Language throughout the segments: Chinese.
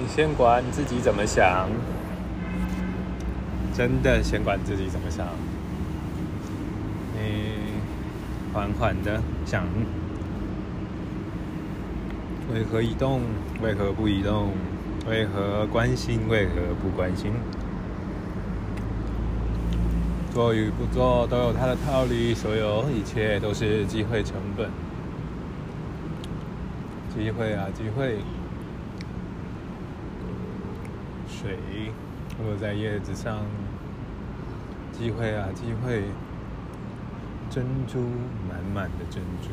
你先管自己怎么想，真的先管自己怎么想。你缓缓的想，为何移动？为何不移动？为何关心？为何不关心？做与不做都有它的道理，所有一切都是机会成本。机会啊，机会！水落在叶子上，机会啊，机会！珍珠，满满的珍珠。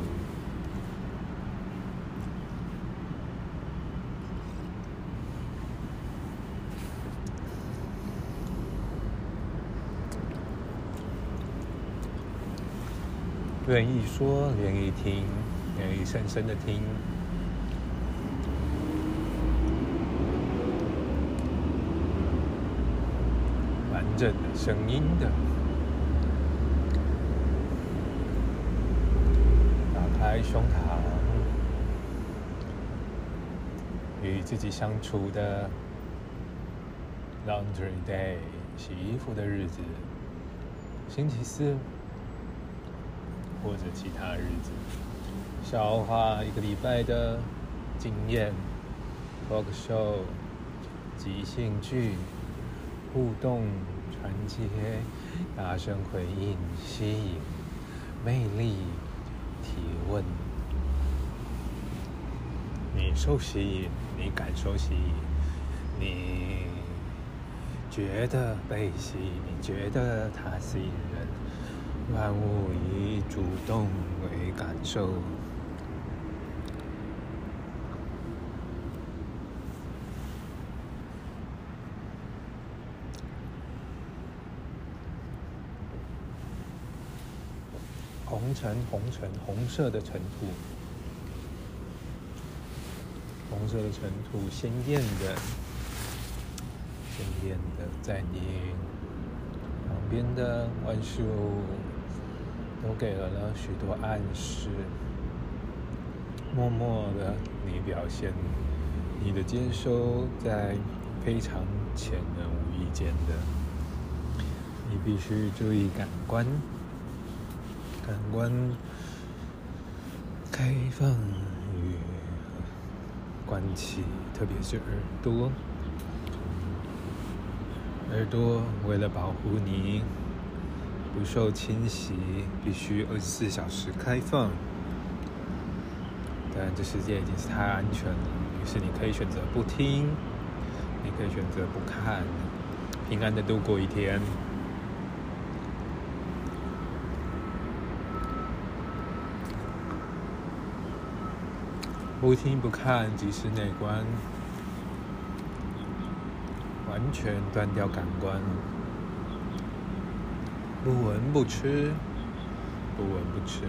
愿意说，愿意听，愿意深深的听。完整的声音的，打开胸膛，与自己相处的 laundry day 洗衣服的日子，星期四或者其他日子，消化一个礼拜的经验，talk show，即兴剧。互动、传接、大声回应、吸引、魅力、提问，你受吸引，你感受吸引，你觉得被吸引，你觉得它吸引人，万物以主动为感受。红尘，红尘，红色的尘土，红色的尘土，鲜艳的，鲜艳的，在你旁边的万事物都给了了许多暗示，默默的，你表现你的接收，在非常浅而无意间的，你必须注意感官。感官开放与关起，特别是耳朵。耳朵为了保护你不受侵袭，必须二十四小时开放。但这世界已经是太安全了，于是你可以选择不听，你可以选择不看，平安的度过一天。不听不看即是内观，完全断掉感官，不闻不吃，不闻不吃，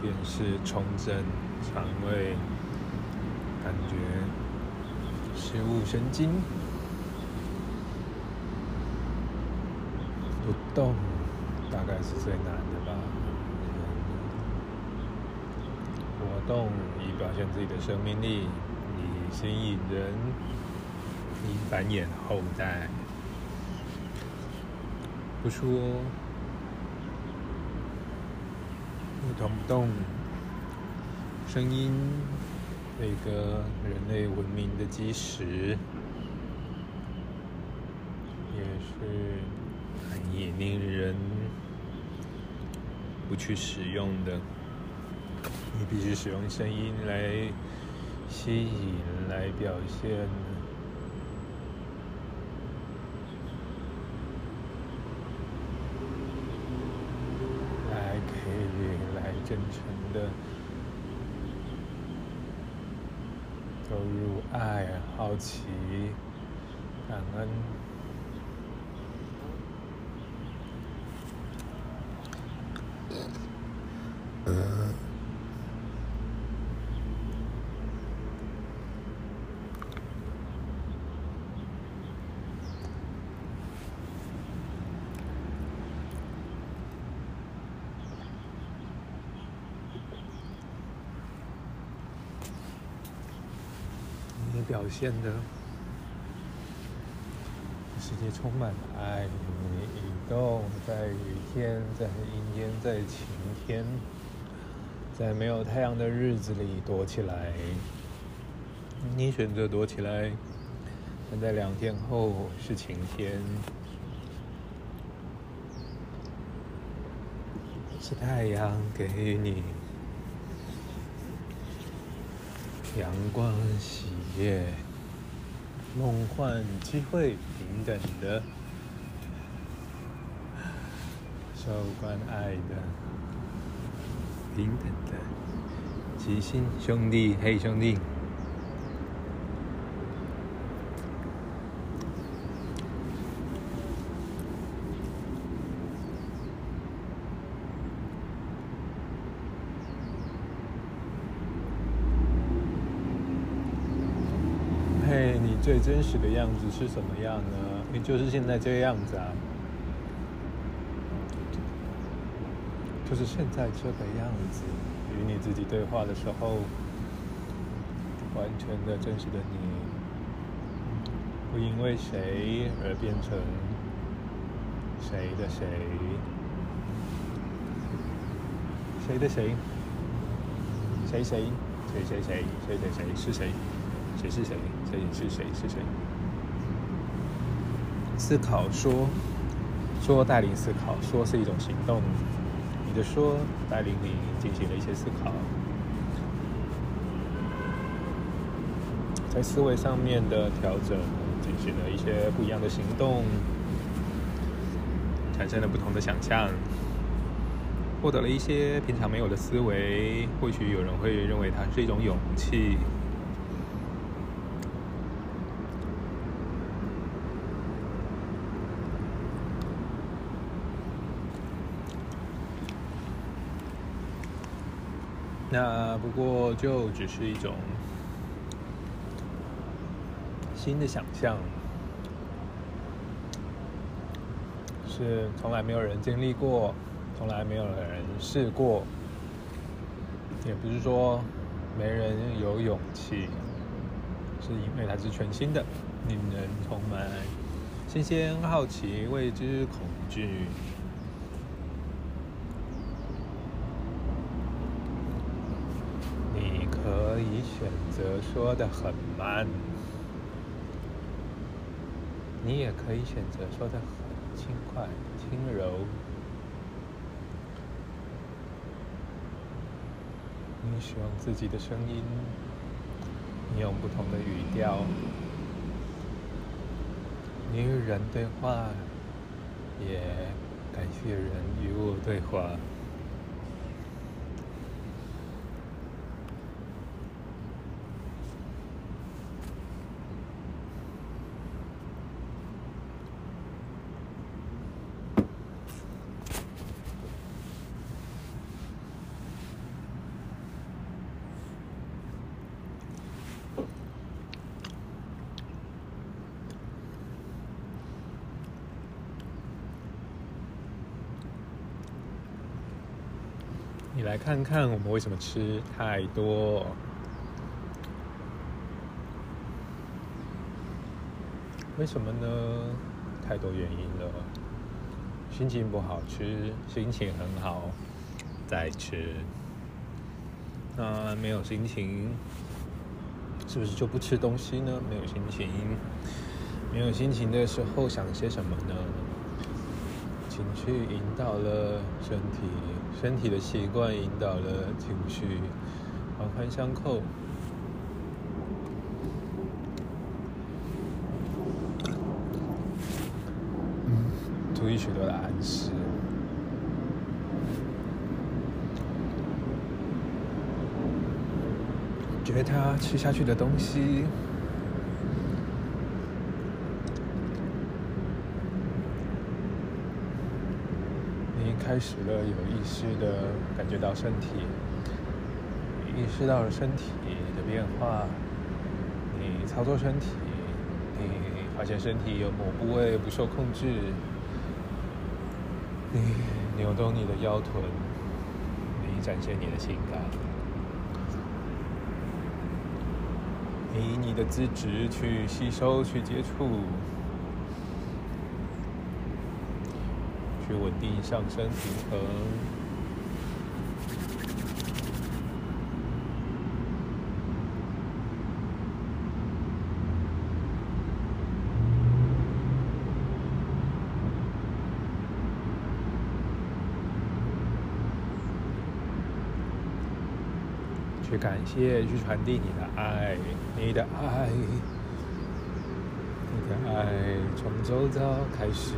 便是重整肠胃，感觉食物神经。不动，大概是最难的吧。活动以表现自己的生命力，以吸引人，以繁衍后代。不说，不动不动，声音，那个人类文明的基石，也是很引令人不去使用的。你必须使用声音来吸引，来表现，来给予，来真诚的投入爱、好奇、感恩。表现的世界充满了爱，你移动在雨天，在阴天，在晴天，在没有太阳的日子里躲起来。你选择躲起来，但在两天后是晴天，是太阳给你阳光、喜悦、梦幻、机会、平等的、受关爱的、平等的，齐心兄弟，嘿兄弟。嘿，你最真实的样子是什么样呢？你就是现在这个样子啊，就是现在这个样子。与你自己对话的时候，完全的真实的你，不因为谁而变成谁的谁，谁的谁，谁谁谁谁谁谁谁谁是谁？谁是谁？你是谁？是谁？思考说，说带领思考，说是一种行动。你的说带领你进行了一些思考，在思维上面的调整，进行了一些不一样的行动，产生了不同的想象，获得了一些平常没有的思维。或许有人会认为它是一种勇气。那不过就只是一种新的想象，是从来没有人经历过，从来没有人试过，也不是说没人有勇气，是因为它是全新的，令人充满新鲜、好奇、未知、恐惧。可以选择说的很慢，你也可以选择说的很轻快、轻柔。你使用自己的声音，你用不同的语调，你与人对话，也感谢人与我对话。来看看我们为什么吃太多？为什么呢？太多原因了。心情不好吃，心情很好再吃。那没有心情，是不是就不吃东西呢？没有心情，没有心情的时候想些什么呢？情绪引导了身体，身体的习惯引导了情绪，环环相扣。嗯，注意许多的暗示，觉得他吃下去的东西。你开始了有意识的感觉到身体，意识到了身体的变化。你操作身体，你发现身体有某部位不受控制。你扭动你的腰臀，你展现你的性感。以你的资质去吸收、去接触、去稳定上升平衡。去感谢，去传递你的爱，你的爱，你的爱从周遭开始，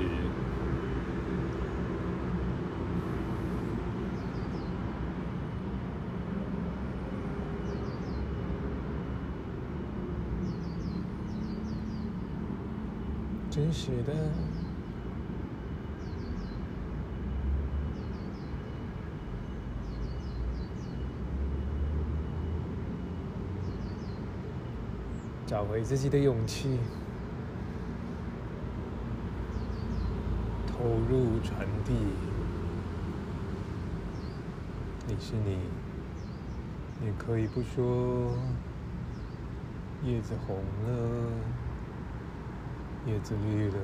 是的。找回自己的勇气，投入传递。你是你，你可以不说。叶子红了，叶子绿了。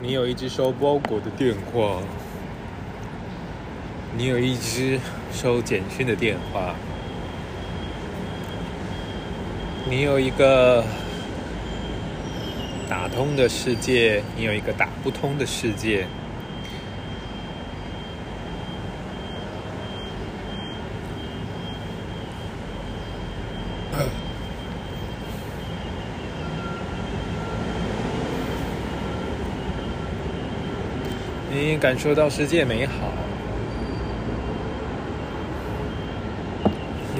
你有一只收包裹的电话，你有一只收简讯的电话，你有一个打通的世界，你有一个打不通的世界。你感受到世界美好，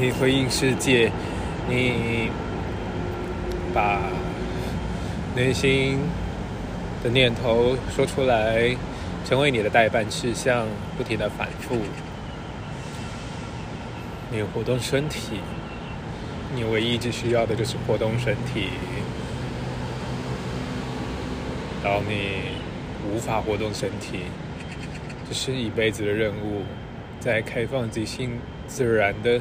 你回应世界，你把内心的念头说出来，成为你的代办事项，不停的反复。你活动身体，你唯一只需要的就是活动身体。当你。无法活动身体，这是一辈子的任务。在开放即兴、自然的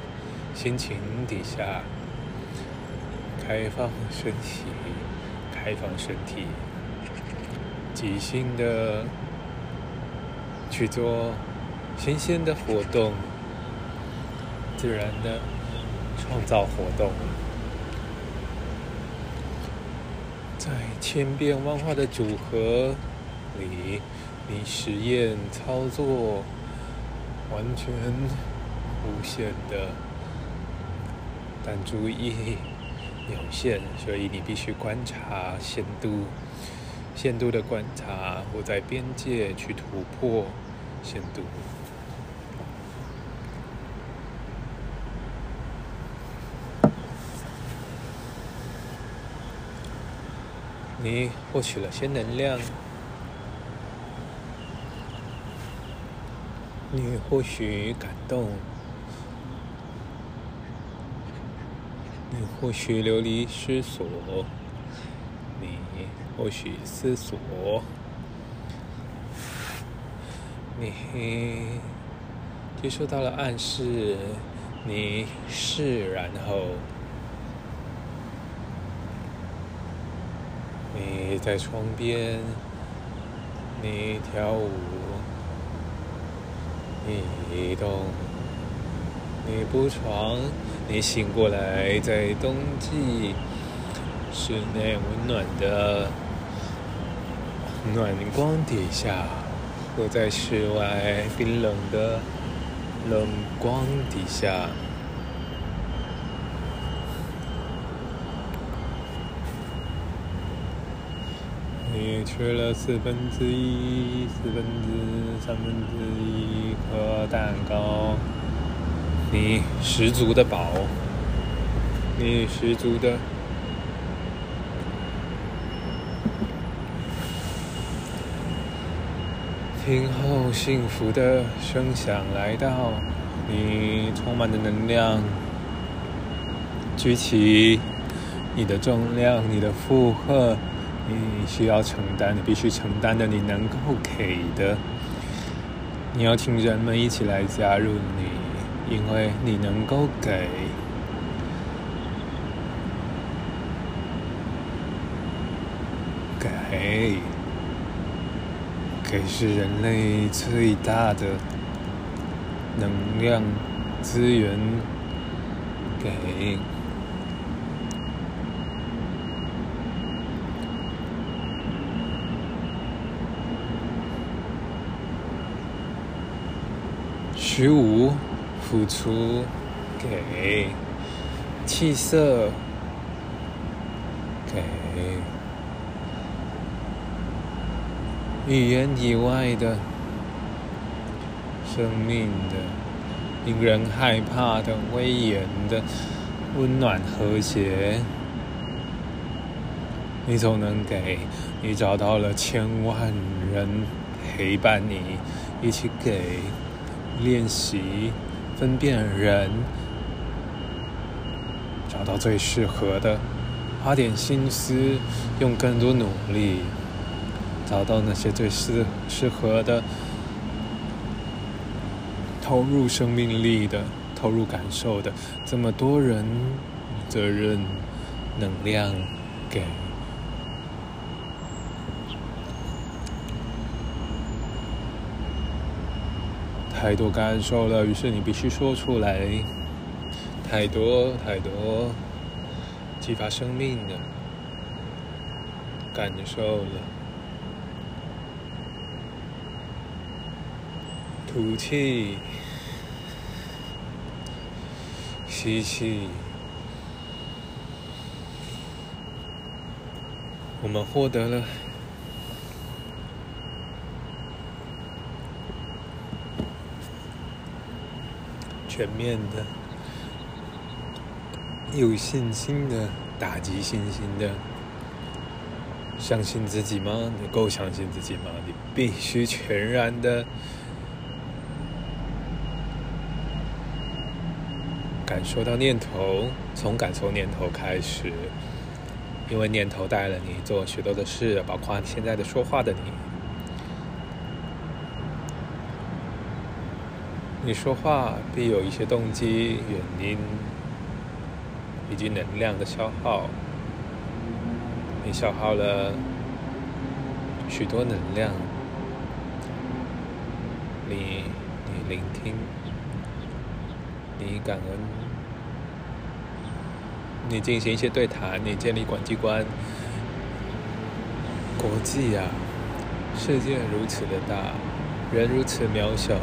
心情底下，开放身体，开放身体，即兴的去做新鲜的活动，自然的创造活动，在千变万化的组合。里，你实验操作完全无限的，但注意有限，所以你必须观察限度，限度的观察，我在边界去突破限度。你获取了些能量。你或许感动，你或许流离失所，你或许思索，你接收到了暗示，你是然后，你在窗边，你跳舞。你移动，你不床，你醒过来，在冬季室内温暖的暖光底下，我在室外冰冷的冷光底下。你吃了四分之一、四分之三分之一颗蛋糕，你十足的宝，你十足的，听候幸福的声响来到，你充满的能量，举起你的重量，你的负荷，你需要承担，你必须承担的，你能够给的，你要请人们一起来加入你，因为你能够给。给，给是人类最大的能量资源。给，十五，付出，给，气色，给。语言以外的生命的，令人害怕的威严的温暖和谐，你总能给。你找到了千万人陪伴你，一起给练习分辨人，找到最适合的，花点心思，用更多努力。找到那些最适适合的，投入生命力的，投入感受的，这么多人，责任、能量，给，太多感受了，于是你必须说出来，太多太多，激发生命的感受了。吐气，吸气。我们获得了全面的、有信心的、打击信心的。相信自己吗？你够相信自己吗？你必须全然的。感受到念头，从感受念头开始，因为念头带了你做许多的事，包括现在的说话的你。你说话必有一些动机、原因以及能量的消耗，你消耗了许多能量，你你聆听。你感恩，你进行一些对谈，你建立管机关，国际啊，世界如此的大，人如此渺小，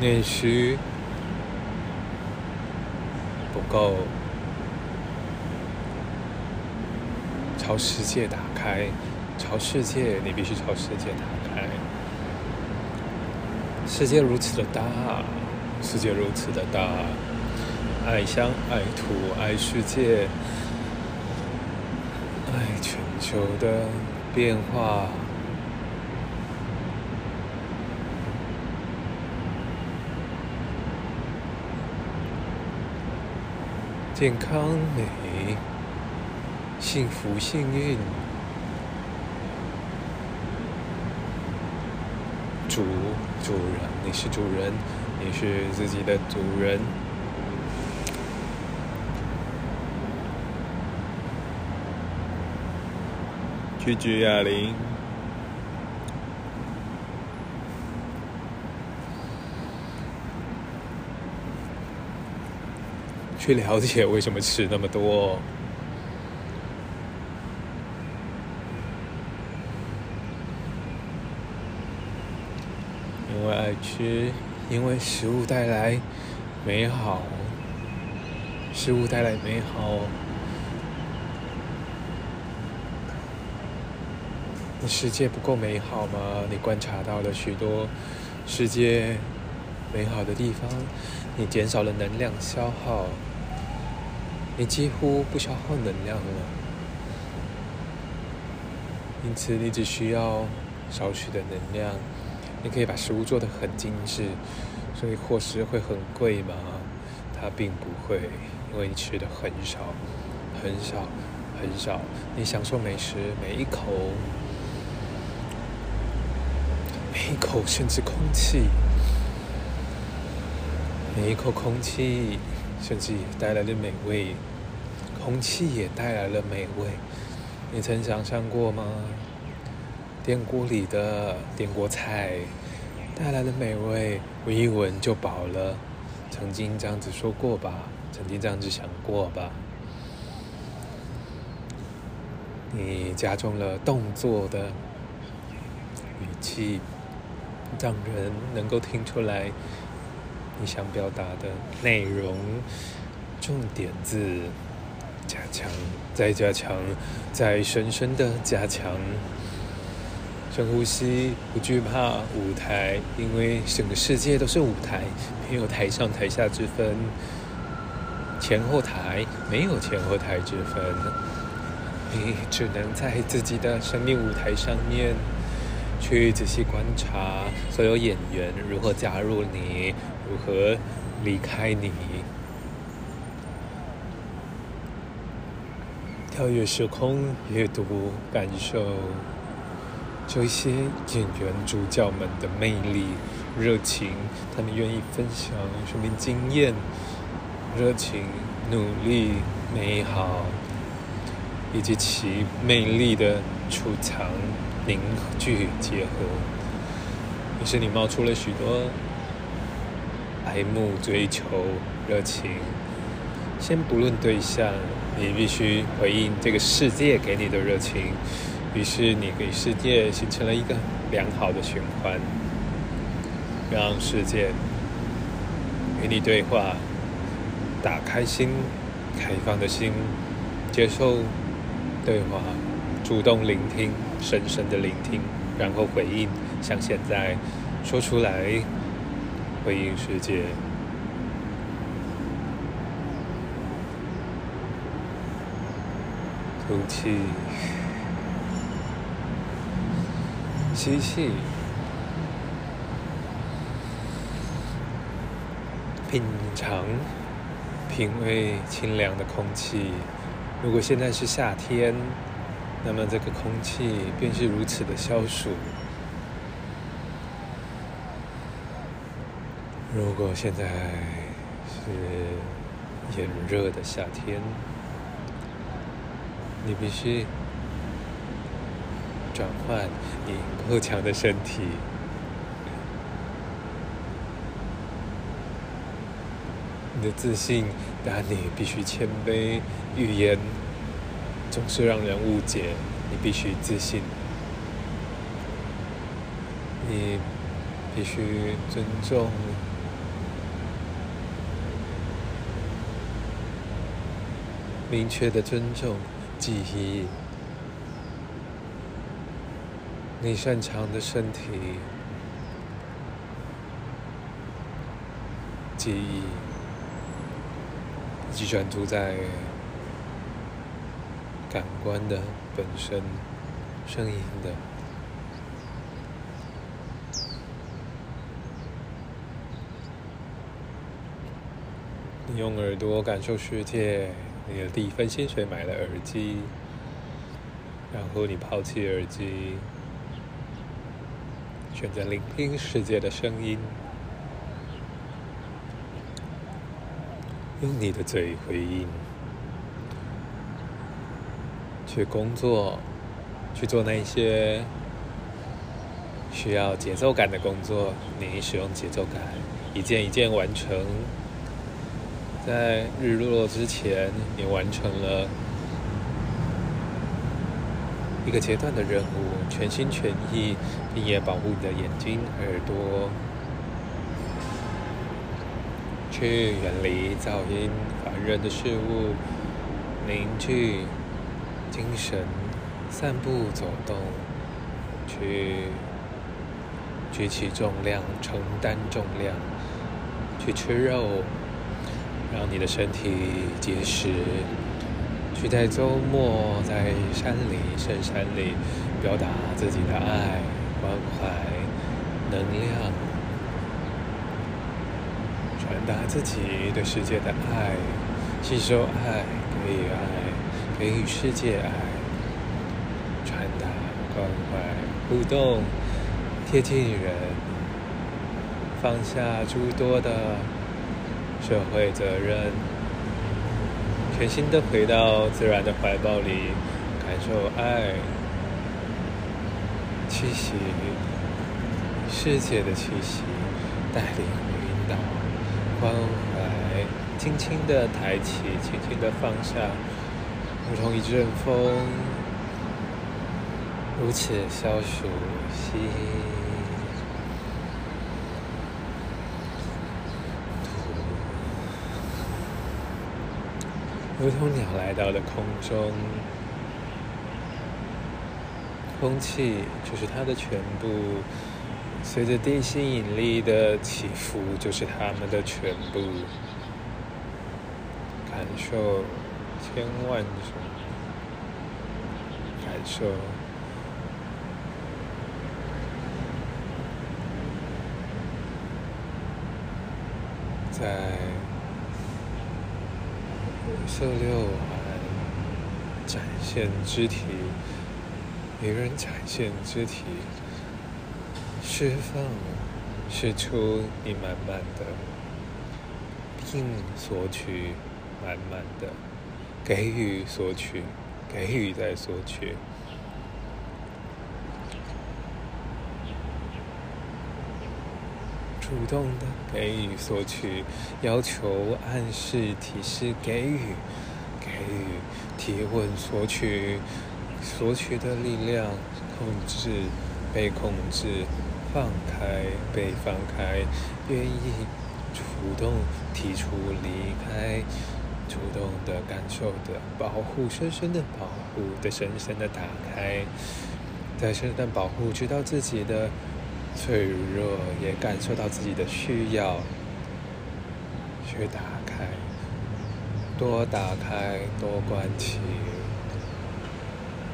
内需不够，朝世界打开，朝世界，你必须朝世界打开，世界如此的大。世界如此的大，爱乡爱土爱世界，爱全球的变化，健康美，幸福幸运，主主人，你是主人。你是自己的主人。去举哑铃，去了解为什么吃那么多，因为爱吃。因为食物带来美好，食物带来美好。你世界不够美好吗？你观察到了许多世界美好的地方，你减少了能量消耗，你几乎不消耗能量了。因此，你只需要少许的能量。你可以把食物做得很精致，所以伙食会很贵吗？它并不会，因为你吃的很少，很少，很少。你享受美食每一口，每一口，甚至空气，每一口空气，甚至带来的美味，空气也带来了美味。你曾想象过吗？电锅里的电锅菜带来的美味，闻一闻就饱了。曾经这样子说过吧？曾经这样子想过吧？你加重了动作的语气，让人能够听出来你想表达的内容，重点字加强，再加强，再深深的加强。深呼吸，不惧怕舞台，因为整个世界都是舞台，没有台上台下之分，前后台没有前后台之分，你只能在自己的生命舞台上面去仔细观察所有演员如何加入你，如何离开你，跳跃时空，阅读感受。这些演员主角们的魅力、热情，他们愿意分享生命经验、热情、努力、美好，以及其魅力的储藏、凝聚、结合。于是你冒出了许多爱慕、追求、热情。先不论对象，你必须回应这个世界给你的热情。于是你给世界形成了一个良好的循环，让世界与你对话，打开心，开放的心，接受对话，主动聆听，深深的聆听，然后回应，像现在说出来，回应世界，吐气。吸气，品尝、品味清凉的空气。如果现在是夏天，那么这个空气便是如此的消暑。如果现在是炎热的夏天，你必须。转换你够强的身体，你的自信，但你必须谦卑。语言总是让人误解，你必须自信。你必须尊重，明确的尊重记忆。你擅长的身体记忆，以及专注在感官的本身，声音的。你用耳朵感受世界，你的第一份薪水买了耳机，然后你抛弃耳机。选择聆听世界的声音，用你的嘴回应，去工作，去做那些需要节奏感的工作。你使用节奏感，一件一件完成。在日落之前，你完成了。一个阶段的任务，全心全意，并也保护你的眼睛、耳朵，去远离噪音、烦人的事物，凝聚精神，散步走动，去举起重量、承担重量，去吃肉，让你的身体结实。去在周末在山里、深山里表达自己的爱、关怀、能量，传达自己对世界的爱，吸收爱，给予爱，给予世界爱，传达关怀，互动，贴近人，放下诸多的社会责任，全心的回到自然的怀抱里，感受爱。气息，世界的气息，带领、引导、关怀，轻轻的抬起，轻轻的放下，如同一阵风，如此消暑，吸，吐，如同鸟来到了空中。空气就是它的全部，随着地心引力的起伏，就是它们的全部。感受千万种感受，在色六来展现肢体。与人展现肢体，释放，释出你满满的，并索取满满的，给予索取，给予再索取，主动的给予索取，要求暗示提示给予，给予提问索取。索取的力量，控制，被控制，放开，被放开，愿意主动提出离开，主动的感受的保护，深深的保护的深深的打开，在深深的保护，知道自己的脆弱，也感受到自己的需要，去打开，多打开，多关起。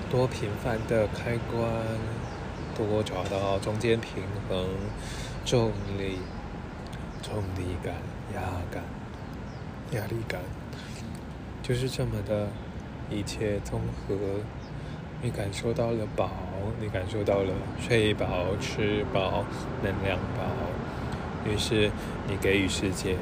多频繁的开关，多找到中间平衡，重力、重力感、压感、压力感，就是这么的一切综合。你感受到了饱，你感受到了睡饱、吃饱、能量饱，于是你给予世界